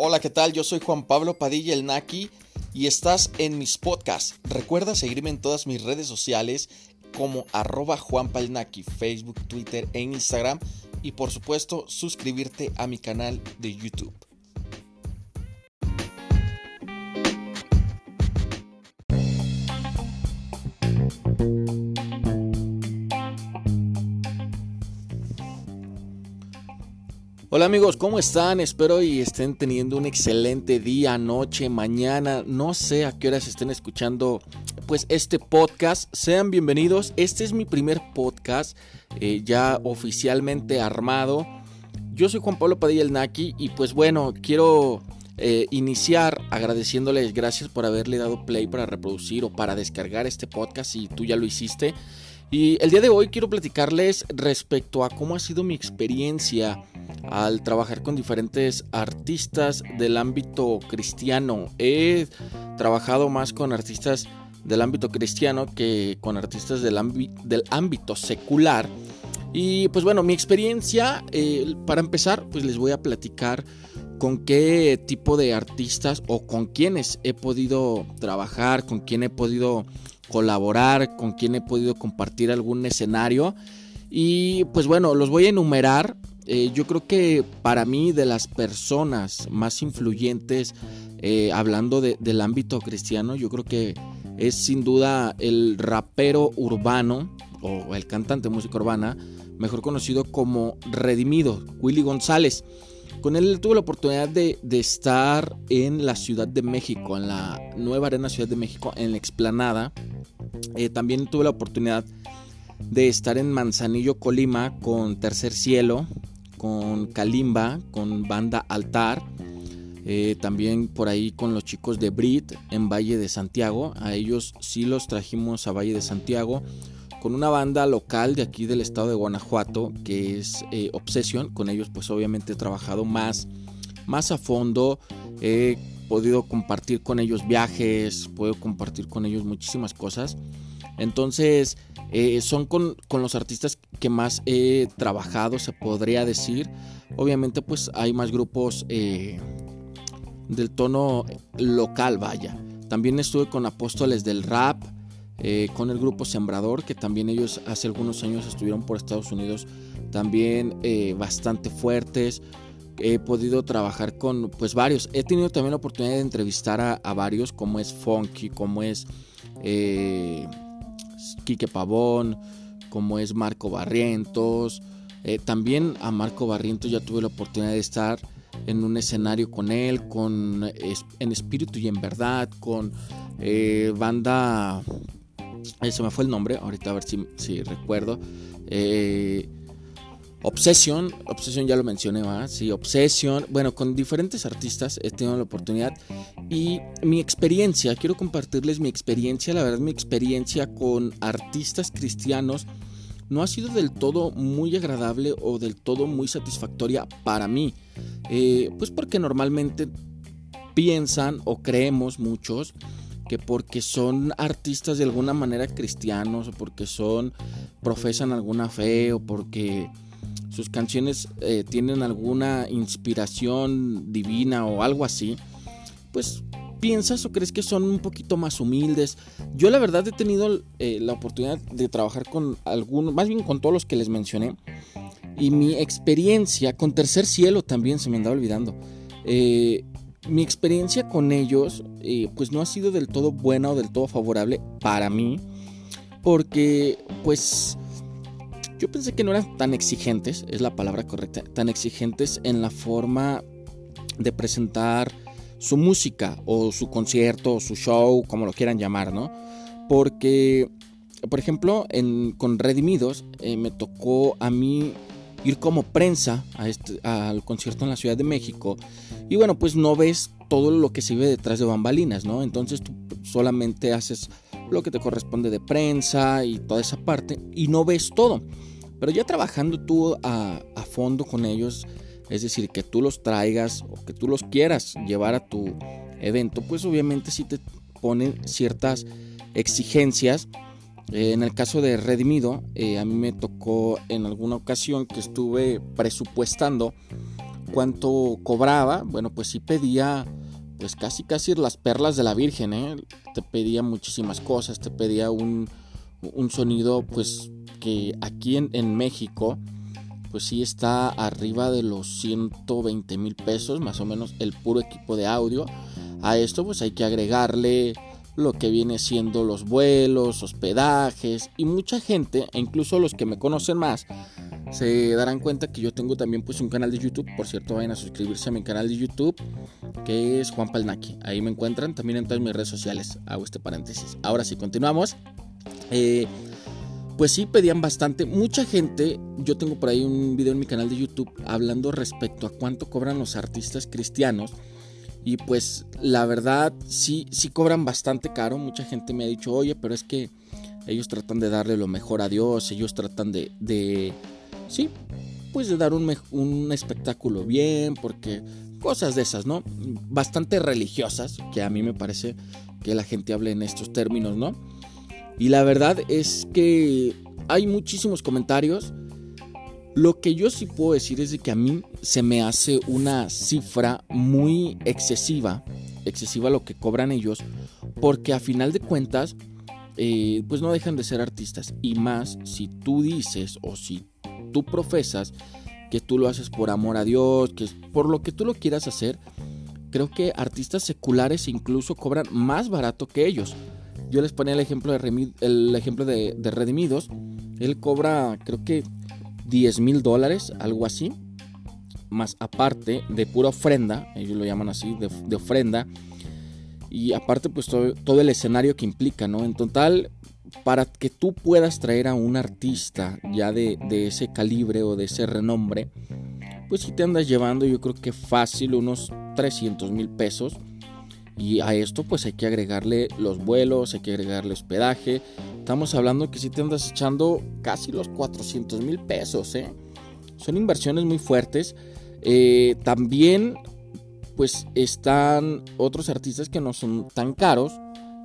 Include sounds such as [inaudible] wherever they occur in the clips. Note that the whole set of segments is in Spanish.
Hola, ¿qué tal? Yo soy Juan Pablo Padilla el Naki y estás en mis podcasts. Recuerda seguirme en todas mis redes sociales como arroba Juanpalnaki, Facebook, Twitter e Instagram y por supuesto suscribirte a mi canal de YouTube. Hola amigos, ¿cómo están? Espero y estén teniendo un excelente día, noche, mañana, no sé a qué horas estén escuchando pues este podcast. Sean bienvenidos, este es mi primer podcast eh, ya oficialmente armado. Yo soy Juan Pablo Padilla el Naki y pues bueno, quiero eh, iniciar agradeciéndoles gracias por haberle dado play para reproducir o para descargar este podcast si tú ya lo hiciste. Y el día de hoy quiero platicarles respecto a cómo ha sido mi experiencia al trabajar con diferentes artistas del ámbito cristiano. He trabajado más con artistas del ámbito cristiano que con artistas del, ámbito secular. Y pues bueno, mi experiencia, eh, para empezar, pues les voy a platicar con qué tipo de artistas o con quienes he podido trabajar, con quién he podido colaborar, con quien he podido compartir algún escenario. Y pues bueno, los voy a enumerar. Eh, yo creo que para mí de las personas más influyentes, eh, hablando del ámbito cristiano, yo creo que es sin duda el rapero urbano o el cantante música urbana, mejor conocido como Redimido, Willy González. Con él tuve la oportunidad de, estar en la Ciudad de México, en la nueva Arena Ciudad de México, en la explanada. Eh, también tuve la oportunidad de estar en Manzanillo, Colima, con Tercer Cielo, con Kalimba, con Banda Altar. Eh, también por ahí con los chicos de Brit en Valle de Santiago. A ellos sí los trajimos a Valle de Santiago con una banda local de aquí del estado de Guanajuato que es eh, Obsession. Con ellos pues obviamente he trabajado más, más a fondo. He podido compartir con ellos viajes, puedo compartir con ellos muchísimas cosas. Entonces eh, son con, los artistas que más he trabajado, se podría decir. Obviamente pues hay más grupos eh, del tono local, vaya. También estuve con Apóstoles del Rap, eh, con el grupo Sembrador, que también ellos hace algunos años estuvieron por Estados Unidos, también bastante fuertes. He podido trabajar con pues varios. He tenido también la oportunidad de entrevistar a, varios, como es Funky, como es Quique Pavón, como es Marco Barrientos. también a Marco Barrientos ya tuve la oportunidad de estar en un escenario con él, con en espíritu y en verdad, con banda se me fue el nombre, ahorita a ver si, si recuerdo. Eh, Obsession, Obsession ya lo mencioné, ¿verdad? Sí, Obsession. Bueno, con diferentes artistas he tenido la oportunidad. Y mi experiencia, quiero compartirles mi experiencia. La verdad, mi experiencia con artistas cristianos no ha sido del todo muy agradable o del todo muy satisfactoria para mí. Eh, pues porque normalmente piensan o creemos muchos que porque son artistas de alguna manera cristianos o porque son profesan alguna fe o porque sus canciones eh, tienen alguna inspiración divina o algo así, pues piensas o crees que son un poquito más humildes. Yo la verdad he tenido eh, la oportunidad de trabajar con algunos, más bien con todos los que les mencioné. Y mi experiencia con Tercer Cielo también se me andaba olvidando. Eh, mi experiencia con ellos eh, pues no ha sido del todo buena o del todo favorable para mí porque pues yo pensé que no eran tan exigentes, es la palabra correcta, tan exigentes en la forma de presentar su música o su concierto o su show, como lo quieran llamar, ¿no? Porque, por ejemplo, con Redimidos eh, me tocó a mí ir como prensa a este, al concierto en la Ciudad de México y bueno, pues no ves todo lo que se ve detrás de bambalinas, ¿no? Entonces tú solamente haces lo que te corresponde de prensa y toda esa parte y no ves todo. Pero ya trabajando tú a fondo con ellos, es decir, que tú los traigas o que tú los quieras llevar a tu evento, pues obviamente sí te ponen ciertas exigencias eh, en el caso de Redimido, eh, a mí me tocó en alguna ocasión que estuve presupuestando cuánto cobraba, bueno, pues sí pedía pues casi casi las perlas de la Virgen, ¿eh? Te pedía muchísimas cosas, te pedía un, un sonido pues que aquí en, en, México pues sí está arriba de los 120 mil pesos más o menos el puro equipo de audio. A esto pues hay que agregarle lo que viene siendo los vuelos, hospedajes y mucha gente, e incluso los que me conocen más, se darán cuenta que yo tengo también pues un canal de YouTube. Por cierto, vayan a suscribirse a mi canal de YouTube, que es Juan Palnaki. Ahí me encuentran también en todas mis redes sociales. Hago este paréntesis. Ahora sí, continuamos. Eh, pues sí, pedían bastante. Mucha gente, yo tengo por ahí un video en mi canal de YouTube hablando respecto a cuánto cobran los artistas cristianos. Y pues la verdad, sí, sí cobran bastante caro. Mucha gente me ha dicho, oye, pero es que ellos tratan de darle lo mejor a Dios, ellos tratan de, de sí, pues de dar un, un espectáculo bien, porque cosas de esas, ¿no? Bastante religiosas, que a mí me parece que la gente hable en estos términos, ¿no? Y la verdad es que hay muchísimos comentarios. Lo que yo sí puedo decir es que a mí se me hace una cifra muy excesiva, excesiva lo que cobran ellos, porque a final de cuentas, eh, pues no dejan de ser artistas. Y más si tú dices o si tú profesas que tú lo haces por amor a Dios, que por lo que tú lo quieras hacer, creo que artistas seculares incluso cobran más barato que ellos. Yo les ponía el ejemplo de, el ejemplo de, Redimidos. Él cobra, creo que 10 mil dólares, algo así. Más aparte de pura ofrenda, ellos lo llaman así, de, ofrenda. Y aparte, pues todo, todo, el escenario que implica, ¿no? En total, para que tú puedas traer a un artista ya de, ese calibre o de ese renombre, pues si te andas llevando yo creo que fácil unos 300 mil pesos. Y a esto pues hay que agregarle los vuelos, hay que agregarle hospedaje. Estamos hablando que si te andas echando casi los 400 mil pesos. ¿eh? Son inversiones muy fuertes. Eh, también pues están otros artistas que no son tan caros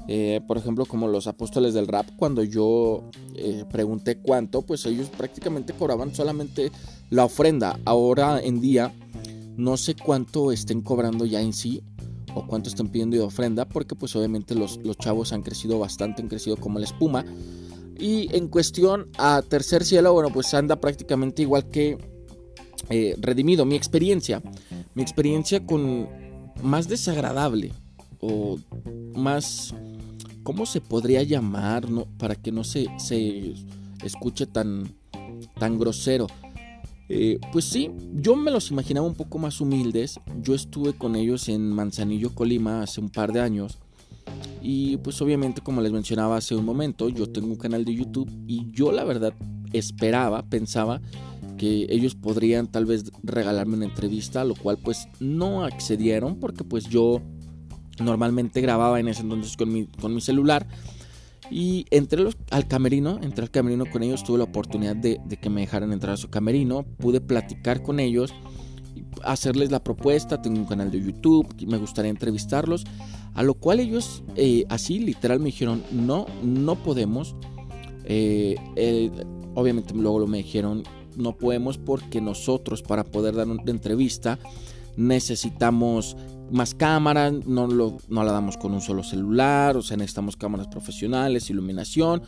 eh, por ejemplo, como los apóstoles del rap, cuando yo pregunté cuánto, pues ellos prácticamente cobraban solamente la ofrenda. Ahora en día, no sé cuánto estén cobrando ya en sí o cuánto estén pidiendo de ofrenda, porque pues obviamente los, los chavos han crecido bastante, han crecido como la espuma. Y en cuestión a Tercer Cielo, bueno, pues anda prácticamente igual que eh, Redimido. Mi experiencia, mi experiencia con más desagradable o más ¿cómo se podría llamar no, para que no se, se escuche tan, tan grosero? Eh, pues sí, yo me los imaginaba un poco más humildes. Yo estuve con ellos en Manzanillo, Colima, hace un par de años. Y pues obviamente, como les mencionaba hace un momento, yo tengo un canal de YouTube y yo la verdad esperaba, pensaba que ellos podrían tal vez regalarme una entrevista, lo cual pues no accedieron porque pues yo Normalmente grababa en ese entonces con mi, con mi celular. Y entré al camerino, entré al camerino con ellos, tuve la oportunidad de, que me dejaran entrar a su camerino, pude platicar con ellos, hacerles la propuesta, tengo un canal de YouTube, me gustaría entrevistarlos, a lo cual ellos eh, así literal me dijeron, no, no podemos, eh, eh, obviamente luego me dijeron, no podemos porque nosotros para poder dar una entrevista necesitamos más cámaras, no, lo, no la damos con un solo celular, o sea, necesitamos cámaras profesionales, iluminación,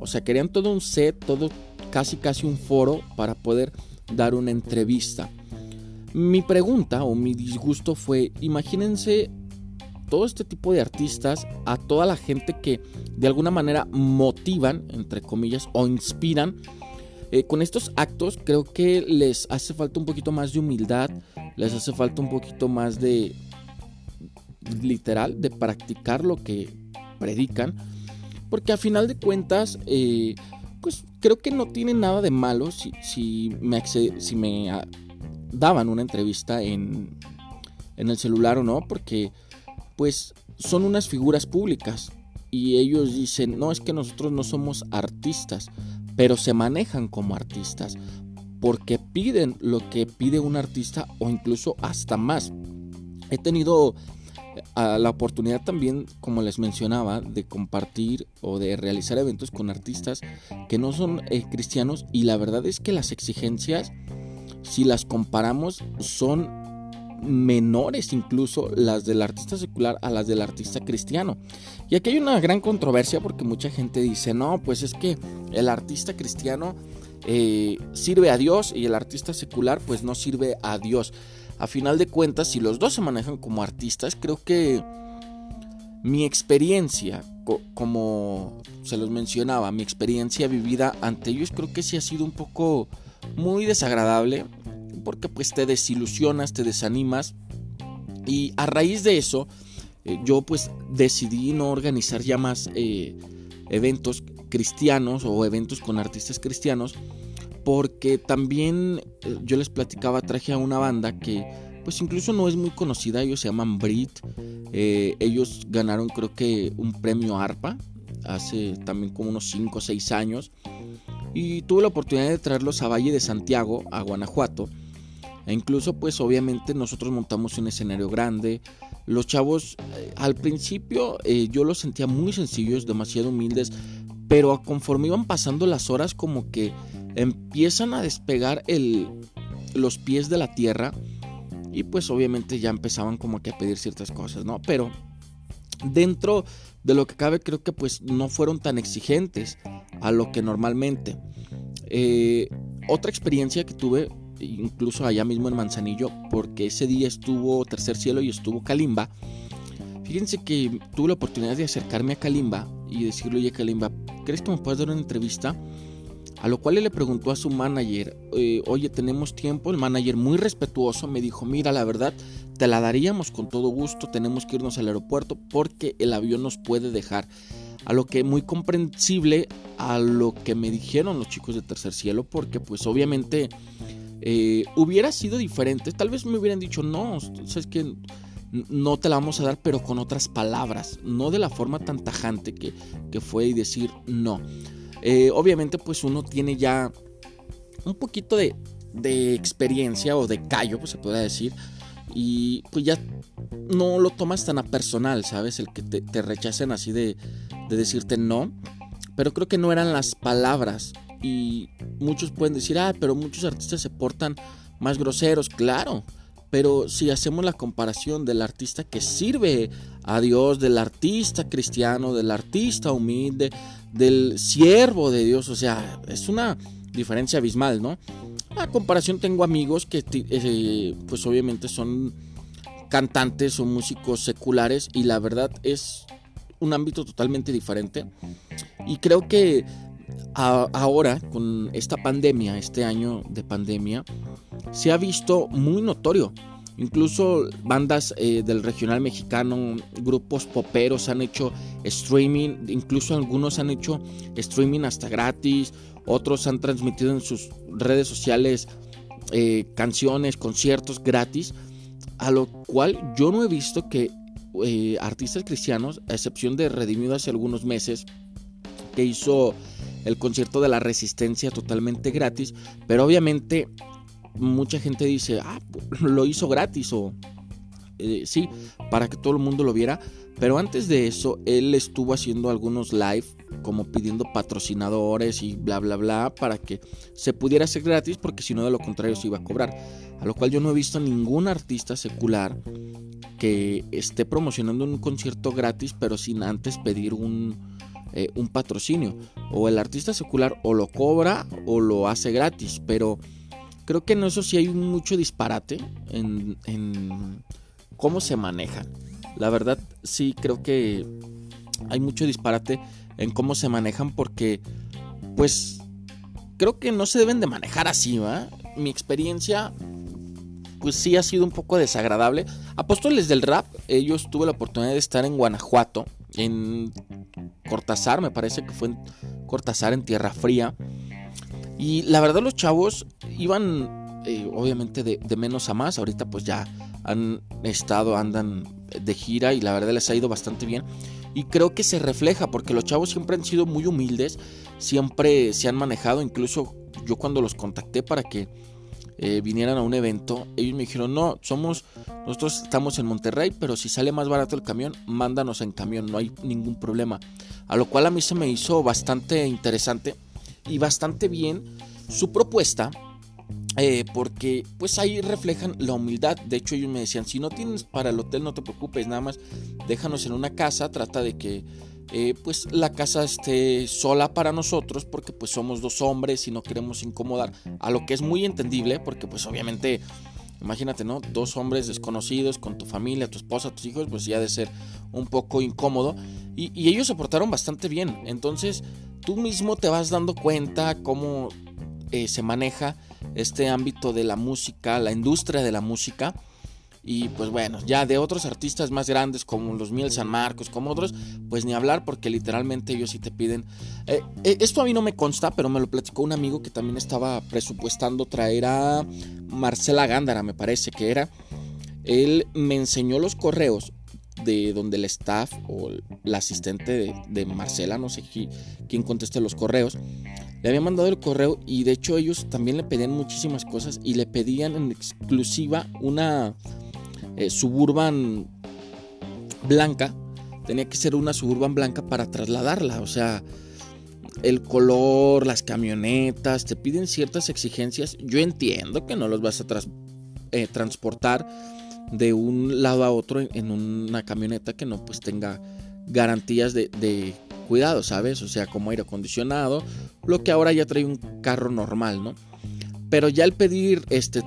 o sea, querían todo un set, todo casi casi un foro para poder dar una entrevista. Mi pregunta o mi disgusto fue, imagínense todo este tipo de artistas, a toda la gente que de alguna manera motivan, entre comillas, o inspiran. Eh, con estos actos creo que les hace falta un poquito más de humildad, les hace falta un poquito más de, literal de practicar lo que predican. Porque a final de cuentas, eh, pues creo que no tiene nada de malo si, si me, si me ah, daban una entrevista en, en el celular o no, porque pues son unas figuras públicas y ellos dicen, no, es que nosotros no somos artistas, pero se manejan como artistas, porque piden lo que pide un artista o incluso hasta más. He tenido a la oportunidad también, como les mencionaba, de compartir o de realizar eventos con artistas que no son eh, cristianos y la verdad es que las exigencias, si las comparamos, son menores incluso las del artista secular a las del artista cristiano. Y aquí hay una gran controversia porque mucha gente dice, no, pues es que el artista cristiano eh, sirve a Dios y el artista secular pues no sirve a Dios. A final de cuentas, si los dos se manejan como artistas, creo que mi experiencia, como se los mencionaba, mi experiencia vivida ante ellos creo que sí ha sido un poco muy desagradable porque pues te desilusionas, te desanimas y a raíz de eso eh, yo pues decidí no organizar ya más eh, eventos cristianos o eventos con artistas cristianos porque también eh, yo les platicaba traje a una banda que pues incluso no es muy conocida, ellos se llaman Brit, ellos ganaron creo que un premio ARPA hace también como unos 5 o 6 años y tuve la oportunidad de traerlos a Valle de Santiago, a Guanajuato e incluso pues obviamente nosotros montamos un escenario grande. Los chavos eh, al principio eh, yo los sentía muy sencillos, demasiado humildes, pero conforme iban pasando las horas como que empiezan a despegar el, los pies de la tierra y pues obviamente ya empezaban como que a pedir ciertas cosas, ¿no? Pero dentro de lo que cabe creo que pues no fueron tan exigentes a lo que normalmente. Eh, otra experiencia que tuve incluso allá mismo en Manzanillo, porque ese día estuvo Tercer Cielo y estuvo Kalimba. Fíjense que tuve la oportunidad de acercarme a Kalimba y decirle, oye Kalimba, ¿crees que me puedes dar una entrevista? A lo cual él le preguntó a su manager, eh, oye, tenemos tiempo. El manager muy respetuoso me dijo, mira, la verdad, te la daríamos con todo gusto, tenemos que irnos al aeropuerto porque el avión nos puede dejar. A lo que muy comprensible a lo que me dijeron los chicos de Tercer Cielo, porque pues obviamente eh, hubiera sido diferente. Tal vez me hubieran dicho, no, sabes que no te la vamos a dar, pero con otras palabras, no de la forma tan tajante que, fue y decir no. Eh, obviamente, pues uno tiene ya un poquito de, experiencia o de callo, pues se puede decir, y pues ya no lo tomas tan a personal, ¿sabes? El que te, rechacen así de, de decirte no, pero creo que no eran las palabras y muchos pueden decir, ah, pero muchos artistas se portan más groseros, claro. Pero si hacemos la comparación del artista que sirve a Dios, del artista cristiano, del artista humilde, del siervo de Dios, o sea, es una diferencia abismal, ¿no? A comparación tengo amigos que eh, pues obviamente son cantantes o músicos seculares y la verdad es un ámbito totalmente diferente. Y creo que ahora, con esta pandemia, este año de pandemia, se ha visto muy notorio. Incluso bandas eh, del regional mexicano, grupos poperos han hecho streaming, incluso algunos han hecho streaming hasta gratis, otros han transmitido en sus redes sociales eh, canciones, conciertos gratis, a lo cual yo no he visto que eh, artistas cristianos, a excepción de Redimido hace algunos meses, que hizo el concierto de la resistencia totalmente gratis, pero obviamente mucha gente dice, ah, [laughs] lo hizo gratis o eh, sí, para que todo el mundo lo viera, pero antes de eso él estuvo haciendo algunos live como pidiendo patrocinadores y bla bla bla para que se pudiera hacer gratis porque si no de lo contrario se iba a cobrar. A lo cual yo no he visto ningún artista secular que esté promocionando un concierto gratis pero sin antes pedir un, eh, un patrocinio. O el artista secular o lo cobra o lo hace gratis. Pero creo que en eso sí hay mucho disparate en, en cómo se manejan. La verdad sí creo que hay mucho disparate en cómo se manejan porque pues creo que no se deben de manejar así, ¿va? Mi experiencia pues sí ha sido un poco desagradable. Apóstoles del Rap, ellos tuve la oportunidad de estar en Guanajuato, en Cortázar, me parece que fue en Cortázar, en Tierra Fría. Y la verdad los chavos iban eh, obviamente de, menos a más, ahorita pues ya han estado, andan de gira y la verdad les ha ido bastante bien. Y creo que se refleja porque los chavos siempre han sido muy humildes, siempre se han manejado, incluso yo cuando los contacté para que eh, vinieran a un evento, ellos me dijeron, no, somos, nosotros estamos en Monterrey, pero si sale más barato el camión, mándanos en camión, no hay ningún problema. A lo cual a mí se me hizo bastante interesante y bastante bien su propuesta, Eh, porque pues ahí reflejan la humildad. De hecho ellos me decían, si no tienes para el hotel no te preocupes, nada más déjanos en una casa, trata de que eh, pues la casa esté sola para nosotros porque pues somos dos hombres y no queremos incomodar, a lo que es muy entendible porque pues obviamente imagínate, ¿no? Dos hombres desconocidos con tu familia, tu esposa, tus hijos, pues ya de ser un poco incómodo y, y ellos se portaron bastante bien, entonces tú mismo te vas dando cuenta cómo eh, se maneja este ámbito de la música, la industria de la música. Y pues bueno, ya de otros artistas más grandes como los Miel San Marcos, como otros, pues ni hablar porque literalmente ellos sí te piden... Eh, eh, esto a mí no me consta, pero me lo platicó un amigo que también estaba presupuestando traer a Marcela Gándara, me parece que era. Él me enseñó los correos de donde el staff o la asistente de, Marcela, no sé quién conteste los correos, le había mandado el correo y de hecho ellos también le pedían muchísimas cosas y le pedían en exclusiva una eh, suburban blanca. Tenía que ser una suburban blanca para trasladarla, o sea, el color, las camionetas, te piden ciertas exigencias. Yo entiendo que no los vas a eh, transportar de un lado a otro en, una camioneta que no pues tenga garantías de, de, cuidado, ¿sabes? O sea, como aire acondicionado, lo que ahora ya trae un carro normal, ¿no? Pero ya al pedir este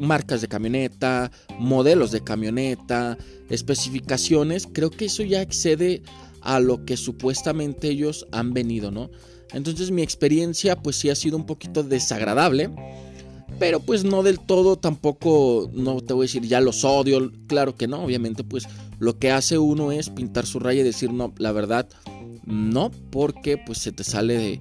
marcas de camioneta, modelos de camioneta, especificaciones, creo que eso ya excede a lo que supuestamente ellos han venido, ¿no? Entonces mi experiencia pues sí ha sido un poquito desagradable pero pues no del todo tampoco, no te voy a decir ya los odio, claro que no, obviamente pues lo que hace uno es pintar su raya y decir no, la verdad no, porque pues se te sale de,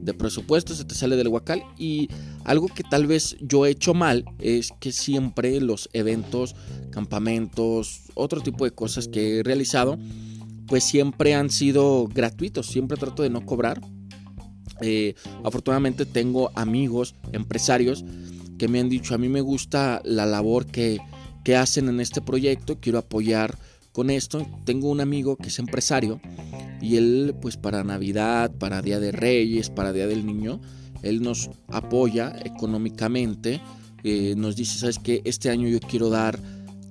de presupuesto, se te sale del huacal y algo que tal vez yo he hecho mal es que siempre los eventos, campamentos, otro tipo de cosas que he realizado, pues siempre han sido gratuitos, siempre trato de no cobrar. Eh, afortunadamente tengo amigos, empresarios que me han dicho, a mí me gusta la labor que, que hacen en este proyecto, quiero apoyar con esto. Tengo un amigo que es empresario y él pues para Navidad, para Día de Reyes, para Día del Niño, él nos apoya económicamente, eh, nos dice, sabes que este año yo quiero dar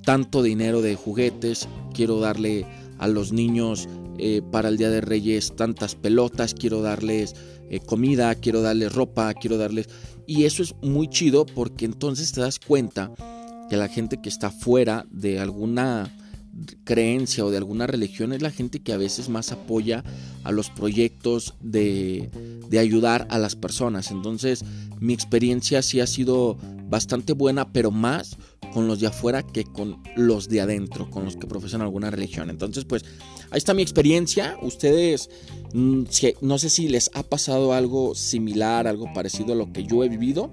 tanto dinero de juguetes, quiero darle a los niños eh, para el Día de Reyes tantas pelotas, quiero darles eh, comida, quiero darles ropa, quiero darles... Y eso es muy chido porque entonces te das cuenta que la gente que está fuera de alguna creencia o de alguna religión es la gente que a veces más apoya a los proyectos de, de, ayudar a las personas. Entonces mi experiencia sí ha sido bastante buena, pero más con los de afuera que con los de adentro, con los que profesan alguna religión. Entonces pues ahí está mi experiencia. Ustedes, mm, no sé si les ha pasado algo similar, algo parecido a lo que yo he vivido.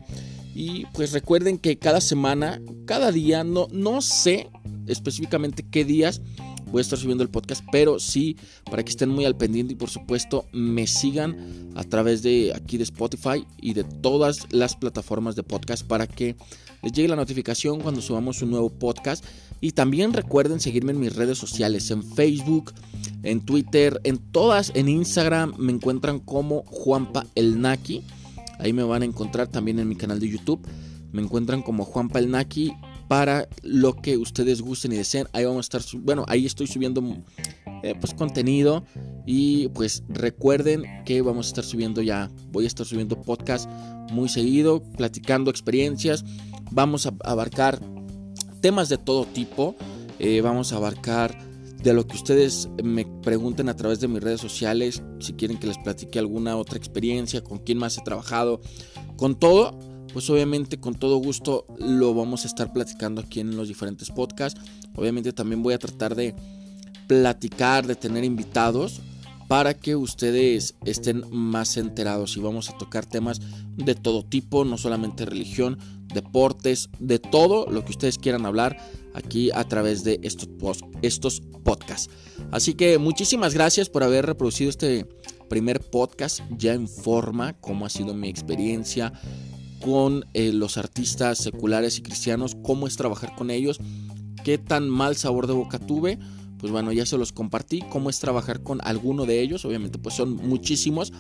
Y pues recuerden que cada semana, cada día, no, no sé específicamente qué días voy a estar subiendo el podcast, pero sí para que estén muy al pendiente y por supuesto me sigan a través de aquí de Spotify y de todas las plataformas de podcast para que les llegue la notificación cuando subamos un nuevo podcast. Y también recuerden seguirme en mis redes sociales, en Facebook, en Twitter, en todas, en Instagram me encuentran como Juanpa el Naki. Ahí me van a encontrar también en mi canal de YouTube. Me encuentran como Juanpa el Naki para lo que ustedes gusten y deseen. Ahí vamos a estar, bueno, ahí estoy subiendo eh, pues contenido y pues recuerden que vamos a estar subiendo ya, voy a estar subiendo podcast muy seguido, platicando experiencias. Vamos a abarcar temas de todo tipo. Eh, vamos a abarcar de lo que ustedes me pregunten a través de mis redes sociales, si quieren que les platique alguna otra experiencia, con quién más he trabajado, con todo, pues obviamente con todo gusto lo vamos a estar platicando aquí en los diferentes podcasts. Obviamente también voy a tratar de platicar, de tener invitados para que ustedes estén más enterados y vamos a tocar temas de todo tipo, no solamente religión, deportes, de todo lo que ustedes quieran hablar aquí a través de estos, estos podcasts. Así que muchísimas gracias por haber reproducido este primer podcast ya en forma, cómo ha sido mi experiencia con eh, los artistas seculares y cristianos, cómo es trabajar con ellos, qué tan mal sabor de boca tuve pues bueno, ya se los compartí cómo es trabajar con alguno de ellos. Obviamente, pues son muchísimos.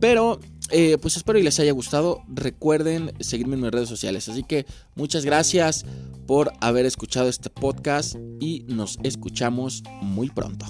Pero, eh, pues espero y les haya gustado. Recuerden seguirme en mis redes sociales. Así que muchas gracias por haber escuchado este podcast y nos escuchamos muy pronto.